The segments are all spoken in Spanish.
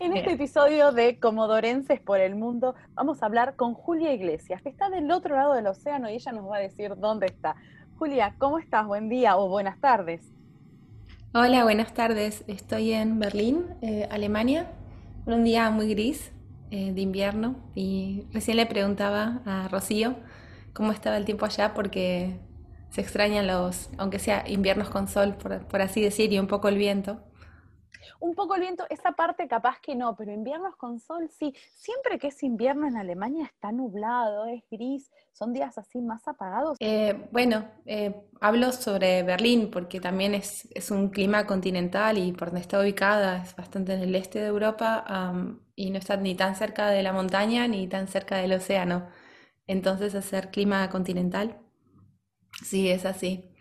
En este episodio de Comodorenses por el Mundo vamos a hablar con Julia Iglesias, que está del otro lado del océano y ella nos va a decir dónde está. Julia, ¿cómo estás? Buen día o buenas tardes. Hola, buenas tardes. Estoy en Berlín, eh, Alemania, un día muy gris eh, de invierno y recién le preguntaba a Rocío cómo estaba el tiempo allá porque se extrañan los, aunque sea inviernos con sol, por, por así decir, y un poco el viento un poco el viento, esa parte capaz que no, pero inviernos con sol sí. Siempre que es invierno en Alemania está nublado, es gris, son días así más apagados. Eh, bueno, eh, hablo sobre Berlín porque también es, un clima continental y por donde está ubicada es bastante en el este de Europa y no está ni tan cerca de la montaña ni tan cerca del océano. Entonces hacer clima continental, sí, es así.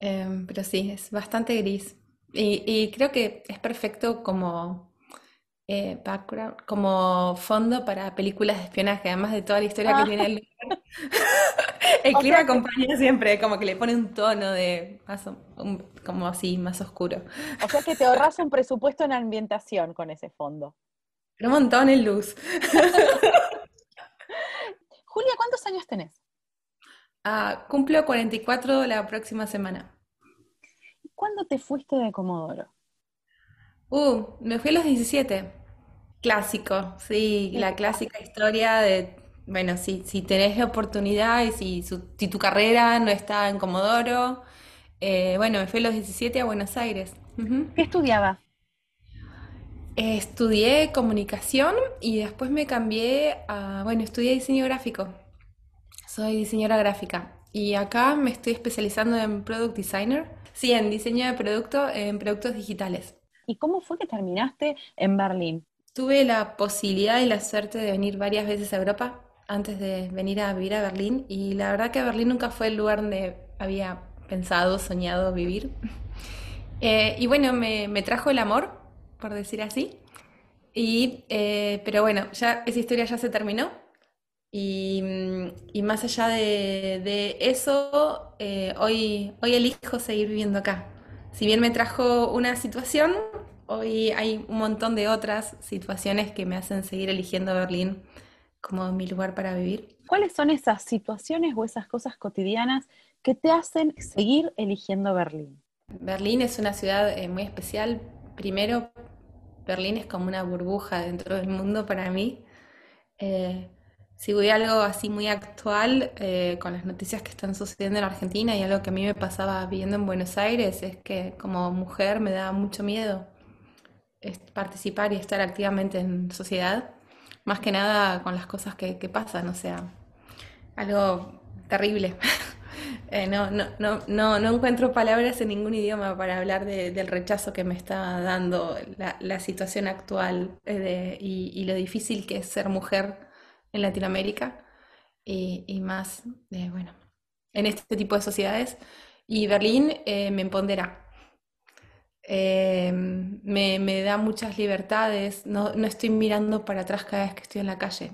Em, pero sí, es bastante gris. Y, creo que es perfecto como eh, background, como fondo para películas de espionaje, además de toda la historia que tiene el lugar. el clima acompaña siempre, como que le pone un tono de más, como así, más oscuro. O sea que te ahorras un presupuesto en ambientación con ese fondo. un montón en luz. Julia, ¿cuántos años tenés? Ah, cumplo 44 la próxima semana. ¿Cuándo te fuiste de Comodoro? Uh, me fui a los 17. Clásico, sí, la clásica historia de, bueno, si, si tenés la oportunidad y si, si tu carrera no está en Comodoro, eh, bueno, me fui a los 17 a Buenos Aires. ¿Qué estudiaba? estudié comunicación y después me cambié a, bueno, estudié diseño gráfico. Soy diseñadora gráfica y acá me estoy especializando en Product Designer Sí, en diseño de producto, en productos digitales. ¿Y cómo fue que terminaste en Berlín? Tuve la posibilidad y la suerte de venir varias veces a Europa antes de venir a vivir a Berlín y la verdad que Berlín nunca fue el lugar donde había pensado, soñado vivir. Eh, y bueno, me, trajo el amor, por decir así. Y, eh, pero bueno, ya esa historia ya se terminó Mm, y, más allá de, eso, eh, hoy, hoy elijo seguir viviendo acá. Si bien me trajo una situación, hoy hay un montón de otras situaciones que me hacen seguir eligiendo Berlín como mi lugar para vivir. ¿Cuáles son esas situaciones o esas cosas cotidianas que te hacen seguir eligiendo Berlín? Berlín es una ciudad eh, muy especial. Primero, Berlín es como una burbuja dentro del mundo para mí. Eh, si voy a algo así muy actual eh, con las noticias que están sucediendo en Argentina y algo que a mí me pasaba viviendo en Buenos Aires es que como mujer me da mucho miedo participar y estar activamente en sociedad, más que nada con las cosas que, pasan, o sea, algo terrible. Eh, no, no, no, no, no encuentro palabras en ningún idioma para hablar del rechazo que me está dando la, situación actual eh, y lo difícil que es ser mujer en Latinoamérica y, más, eh, bueno, en este tipo de sociedades. Y Berlín eh, me empodera. Eh, me, da muchas libertades, no, no, estoy mirando para atrás cada vez que estoy en la calle.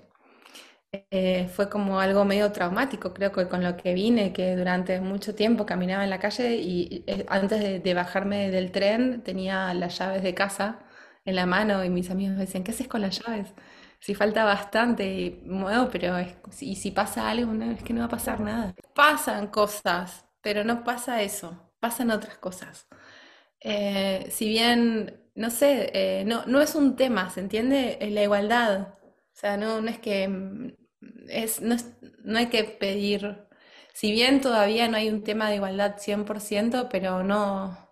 fue como algo medio traumático, creo que con lo que vine, que durante mucho tiempo caminaba en la calle y antes de, de bajarme del tren tenía las llaves de casa en la mano y mis amigos me decían, ¿qué haces con las llaves? Si falta bastante, bueno, pero es, y si pasa algo, no, es que no va a pasar nada. Pasan cosas, pero no pasa eso, pasan otras cosas. Eh, si bien, no sé, eh, no, no es un tema, ¿se entiende? Es la igualdad. O sea, no, no es que mm, es, no, no hay que pedir, si bien todavía no hay un tema de igualdad 100%, pero no,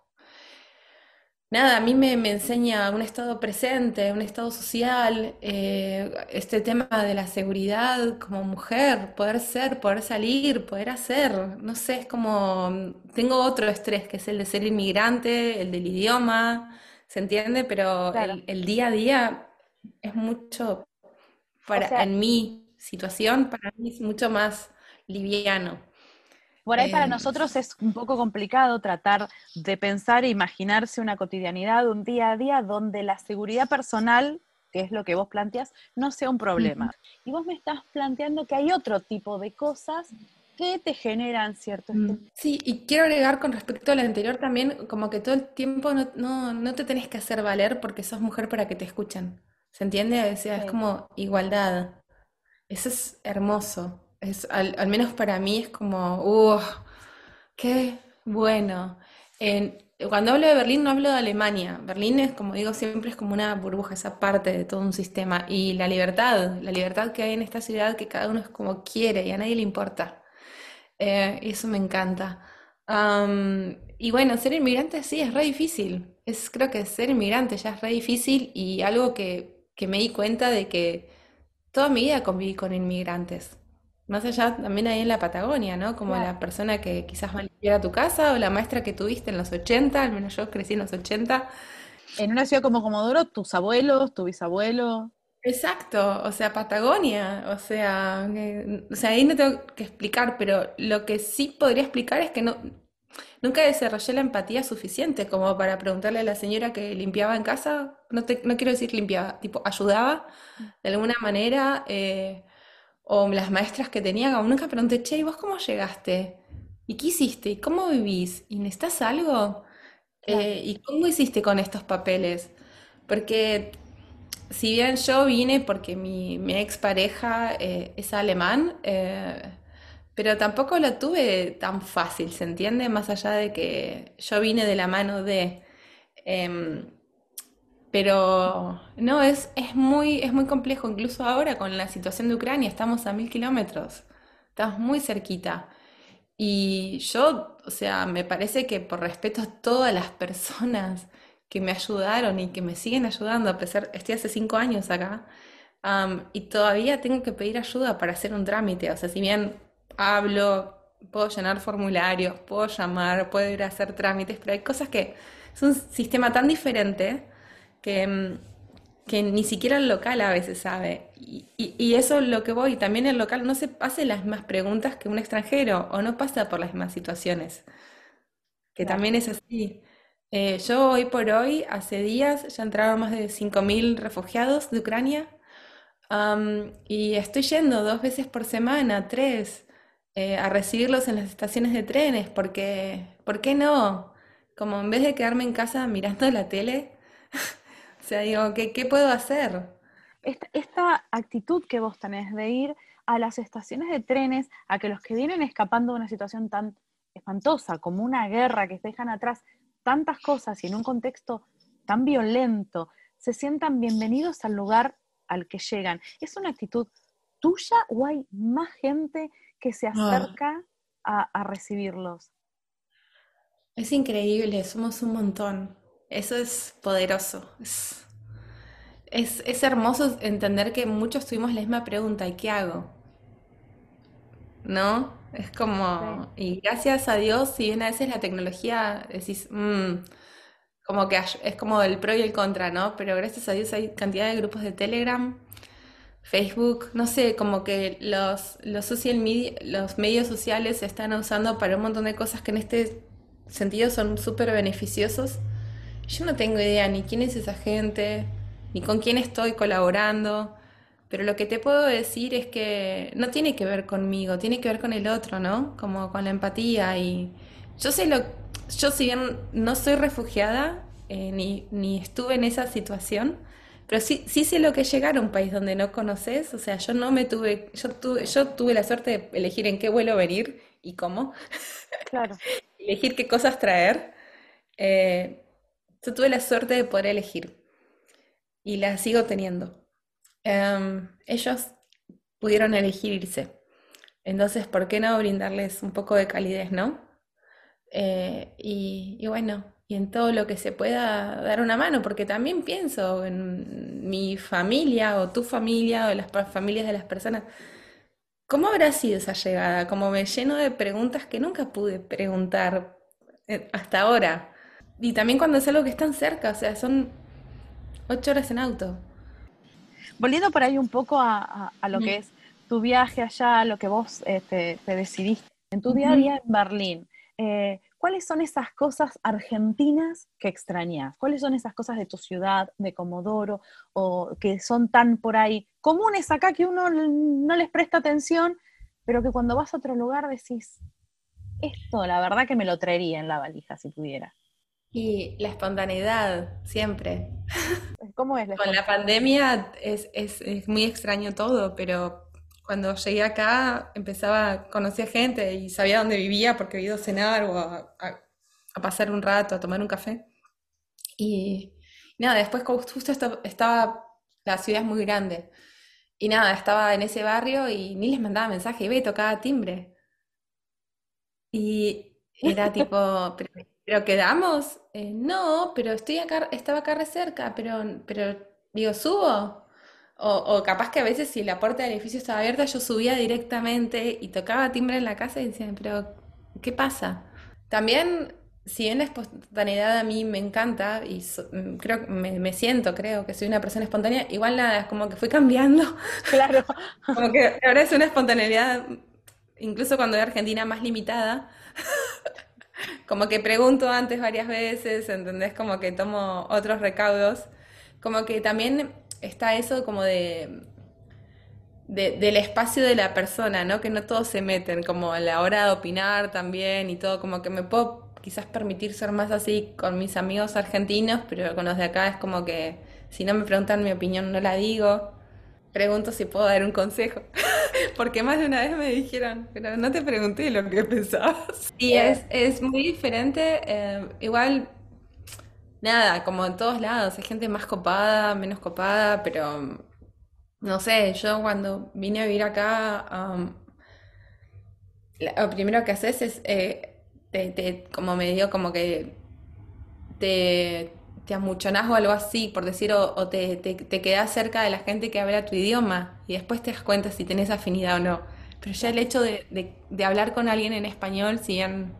nada, a mí me, enseña un estado presente, un estado social, eh, este tema de la seguridad como mujer, poder ser, poder salir, poder hacer, no sé, es como, tengo otro estrés que es el de ser inmigrante, el del idioma, ¿se entiende? Pero el, día a día es mucho para, en mi situación, para mí es mucho más liviano. Por ahí para eh, nosotros es un poco complicado tratar de pensar e imaginarse una cotidianidad, un día a día donde la seguridad personal, que es lo que vos planteas, no sea un problema. Y vos me estás planteando que hay otro tipo de cosas que te generan cierto mm, Sí, y quiero agregar con respecto a lo anterior también, como que todo el tiempo no, te tenés que hacer valer porque sos mujer para que te escuchen. ¿Se entiende? O sea, es como igualdad. Eso es hermoso. Al, menos para mí es como, ¡uh! ¡Qué bueno! cuando hablo de Berlín no hablo de Alemania. Berlín es, como digo siempre, es como una burbuja, esa parte de todo un sistema. Y la libertad, la libertad que hay en esta ciudad, que cada uno es como quiere y a nadie le importa. Eh, eso me encanta. y bueno, ser inmigrante sí es re difícil. Es, creo que ser inmigrante ya es re difícil y algo que, que me di cuenta de que toda mi vida conviví con inmigrantes. Más allá también ahí en la Patagonia, ¿no? Como la persona que quizás va a limpiar a tu casa o la maestra que tuviste en los 80, al menos yo crecí en los 80. En una ciudad como Comodoro, tus abuelos, tu bisabuelo. Exacto, o sea, Patagonia, o sea, o sea, ahí no tengo que explicar, pero lo que sí podría explicar es que no, nunca desarrollé la empatía suficiente como para preguntarle a la señora que limpiaba en casa, no, te, no quiero decir limpiaba, tipo, ayudaba de alguna manera. Eh, o las maestras que tenía, como nunca pregunté, che, ¿y vos cómo llegaste? ¿Y qué hiciste? ¿Y cómo vivís? ¿Y necesitas algo? Eh, ¿y cómo hiciste con estos papeles? Porque si bien yo vine porque mi, mi expareja eh, es alemán, eh, pero tampoco lo tuve tan fácil, ¿se entiende? Más allá de que yo vine de la mano de... Em, pero no, es, es, muy, es muy complejo, incluso ahora con la situación de Ucrania, estamos a mil kilómetros, estamos muy cerquita. Y yo, o sea, me parece que por respeto a todas las personas que me ayudaron y que me siguen ayudando, a pesar, estoy hace cinco años acá, y todavía tengo que pedir ayuda para hacer un trámite. O sea, si bien hablo, puedo llenar formularios, puedo llamar, puedo ir a hacer trámites, pero hay cosas que es un sistema tan diferente Mm, que, ni siquiera el local a veces sabe. Y, eso es lo que voy, también el local no se hace las mismas preguntas que un extranjero o no pasa por las mismas situaciones, que también es así. Eh, yo hoy por hoy, hace días, ya entraron más de 5.000 refugiados de Ucrania y estoy yendo dos veces por semana, tres, eh, a recibirlos en las estaciones de trenes, porque, ¿por qué no? Como en vez de quedarme en casa mirando la tele, sea, digo, ¿qué, puedo hacer? Esta, actitud que vos tenés de ir a las estaciones de trenes, a que los que vienen escapando de una situación tan espantosa como una guerra que dejan atrás tantas cosas y en un contexto tan violento, se sientan bienvenidos al lugar al que llegan. ¿Es una actitud tuya o hay más gente que se ah. acerca a recibirlos? Es increíble, somos un montón. Eso es poderoso. Es, es, hermoso entender que muchos tuvimos la misma pregunta, ¿y qué hago? ¿No? Es como, y gracias a Dios, si bien a veces la tecnología decís, mm", como que es como el pro y el contra, ¿no? Pero gracias a Dios hay cantidad de grupos de Telegram, Facebook, no sé, como que los, los, social media, los medios sociales se están usando para un montón de cosas que en este sentido son súper beneficiosos yo no tengo idea ni quién es esa gente, ni con quién estoy colaborando, pero lo que te puedo decir es que no tiene que ver conmigo, tiene que ver con el otro, ¿no? Como con la empatía y yo sé lo, yo si bien no soy refugiada, eh, ni, ni estuve en esa situación, pero sí, sí sé lo que es llegar a un país donde no conoces, o sea, yo no me tuve, yo tuve, yo tuve la suerte de elegir en qué vuelo venir y cómo. Claro. elegir qué cosas traer. Eh, yo tuve la suerte de poder elegir y la sigo teniendo. Em, ellos pudieron elegir irse. Entonces, ¿por qué no brindarles un poco de calidez, no? Eh, y, bueno, y en todo lo que se pueda dar una mano, porque también pienso en mi familia o tu familia o las familias de las personas. ¿Cómo habrá sido esa llegada? Como me lleno de preguntas que nunca pude preguntar eh, hasta ahora. Y también cuando es algo que es tan cerca, o sea, son ocho horas en auto. volviendo por ahí un poco a, lo que es tu viaje allá, lo que vos este, te decidiste en tu día a día en Berlín, eh, ¿cuáles son esas cosas argentinas que extrañas? ¿Cuáles son esas cosas de tu ciudad, de Comodoro, o que son tan por ahí comunes acá que uno no les presta atención, pero que cuando vas a otro lugar decís, esto la verdad que me lo traería en la valija si pudiera? Y la espontaneidad, siempre. ¿Cómo es la Con la pandemia es, es muy extraño todo, pero cuando llegué acá empezaba, conocía gente y sabía dónde vivía porque había ido a cenar o a, pasar un rato, a tomar un café. Y, nada, después justo estaba, la ciudad es muy grande. Y nada, estaba en ese barrio y ni les mandaba mensaje, iba y tocaba timbre. Y era tipo, ¿pero, quedamos? Eh, no, pero estoy acá, estaba acá re cerca, pero, pero digo, ¿subo? O, capaz que a veces si la puerta del edificio estaba abierta, yo subía directamente y tocaba timbre en la casa y decía, pero ¿qué pasa? También, si bien la espontaneidad a mí me encanta y mm, creo me, me siento, creo que soy una persona espontánea, igual nada, es como que fui cambiando. Claro. como que ahora es una espontaneidad, incluso cuando era argentina, más limitada. Como que pregunto antes varias veces, ¿entendés? Como que tomo otros recaudos. Como que también está eso como de, del espacio de la persona, ¿no? Que no todos se meten, como a la hora de opinar también y todo, como que me puedo quizás permitir ser más así con mis amigos argentinos, pero con los de acá es como que si no me preguntan mi opinión no la digo. Pregunto si puedo dar un consejo, porque más de una vez me dijeron, pero no te pregunté lo que pensabas. Y es, es muy diferente, eh, igual nada, como en todos lados, hay gente más copada, menos copada, pero no sé, yo cuando vine a vivir acá, lo primero que haces es, eh, te, como me dio como que te, te amuchonás o algo así, por decir, o, te, te, te quedás cerca de la gente que habla tu idioma y después te das cuenta si tenés afinidad o no. Pero ya el hecho de, de hablar con alguien en español, si bien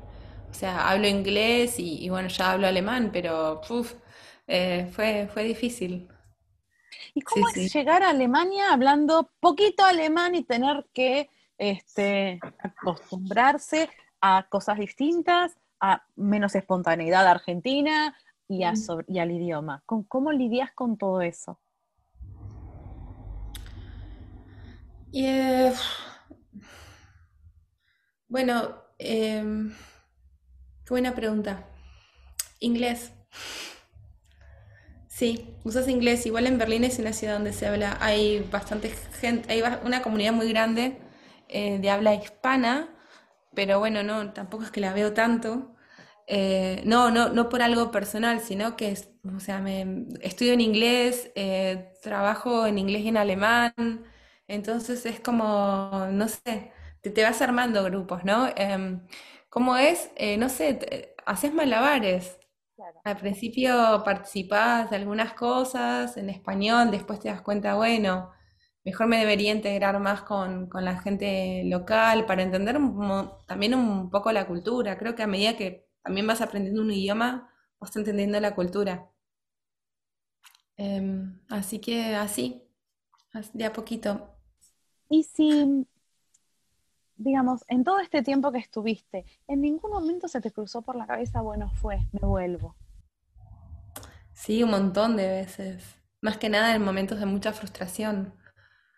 o sea, hablo inglés y, bueno, ya hablo alemán, pero eh, fue, fue difícil. ¿Y cómo es llegar a Alemania hablando poquito alemán y tener que este, acostumbrarse a cosas distintas, a menos espontaneidad argentina y, a y al idioma? ¿Cómo, lidias con todo eso? Eh, bueno, Qué buena pregunta. Inglés. Sí, usas inglés. Igual en Berlín es una ciudad donde se habla, hay bastante gente, hay una comunidad muy grande eh, de habla hispana, pero bueno, no, tampoco es que la veo tanto. Eh, no, no, no por algo personal, sino que, o sea, me, estudio en inglés, eh, trabajo en inglés y en alemán, entonces es como, no sé, te, te vas armando grupos, ¿no? Em, ¿Cómo es? Eh, no sé, haces malabares. Al principio participás de algunas cosas en español, después te das cuenta, bueno, mejor me debería integrar más con, la gente local para entender también un poco la cultura. Creo que a medida que también vas aprendiendo un idioma, vas entendiendo la cultura. Em, así que así, de a poquito. Y si digamos, en todo este tiempo que estuviste, ¿en ningún momento se te cruzó por la cabeza, bueno, fue, me vuelvo? Sí, un montón de veces. Más que nada en momentos de mucha frustración.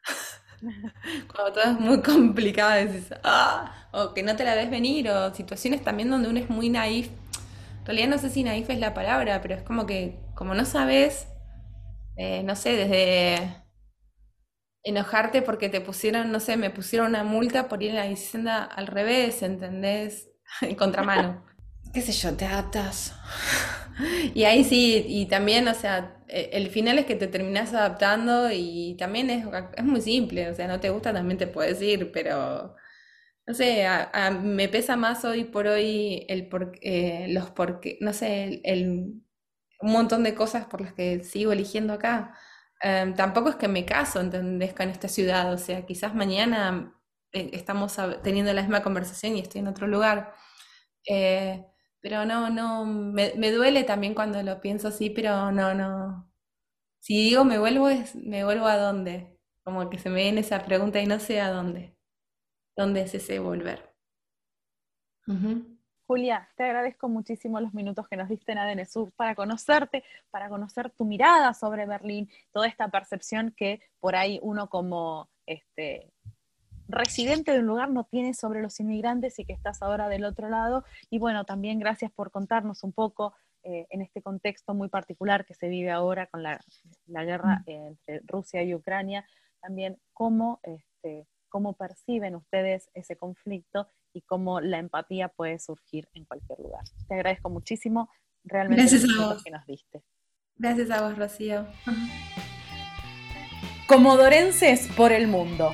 Cuando todo es muy complicado, dices, ah, o que no te la ves venir, o situaciones también donde uno es muy naif. En realidad no sé si naif es la palabra, pero es como que, como no sabes, eh, no sé, desde enojarte porque te pusieron, no sé, me pusieron una multa por ir en la bicicleta al revés, ¿entendés? En contramano. ¿Qué sé yo? Te adaptas. Y ahí sí, y también, o sea, e, el final es que te terminas adaptando y también es, es muy simple, o sea, no te gusta, también te puedes ir, pero no sé, me pesa más hoy por hoy el por, eh, los porque, no sé, el, un montón de cosas por las que sigo eligiendo acá. Em, tampoco es que me caso, ¿entendés? en esta ciudad, o sea, quizás mañana eh, estamos teniendo la misma conversación y estoy en otro lugar. Eh, pero no, no, me, duele también cuando lo pienso así, pero no, no. Si digo me vuelvo, es me vuelvo a dónde. Como que se me viene esa pregunta y no sé a dónde. ¿Dónde es ese volver? Julia, te agradezco muchísimo los minutos que nos diste en ADN Sur para conocerte, para conocer tu mirada sobre Berlín, toda esta percepción que por ahí uno como este, residente de un lugar no tiene sobre los inmigrantes y que estás ahora del otro lado. Y bueno, también gracias por contarnos un poco eh, en este contexto muy particular que se vive ahora con la, guerra mm. entre Rusia y Ucrania, también cómo, este, cómo perciben ustedes ese conflicto y cómo la empatía puede surgir en cualquier lugar. Te agradezco muchísimo realmente Gracias a vos. que nos diste. Gracias a vos, Rocío. Comodorenses por el Mundo,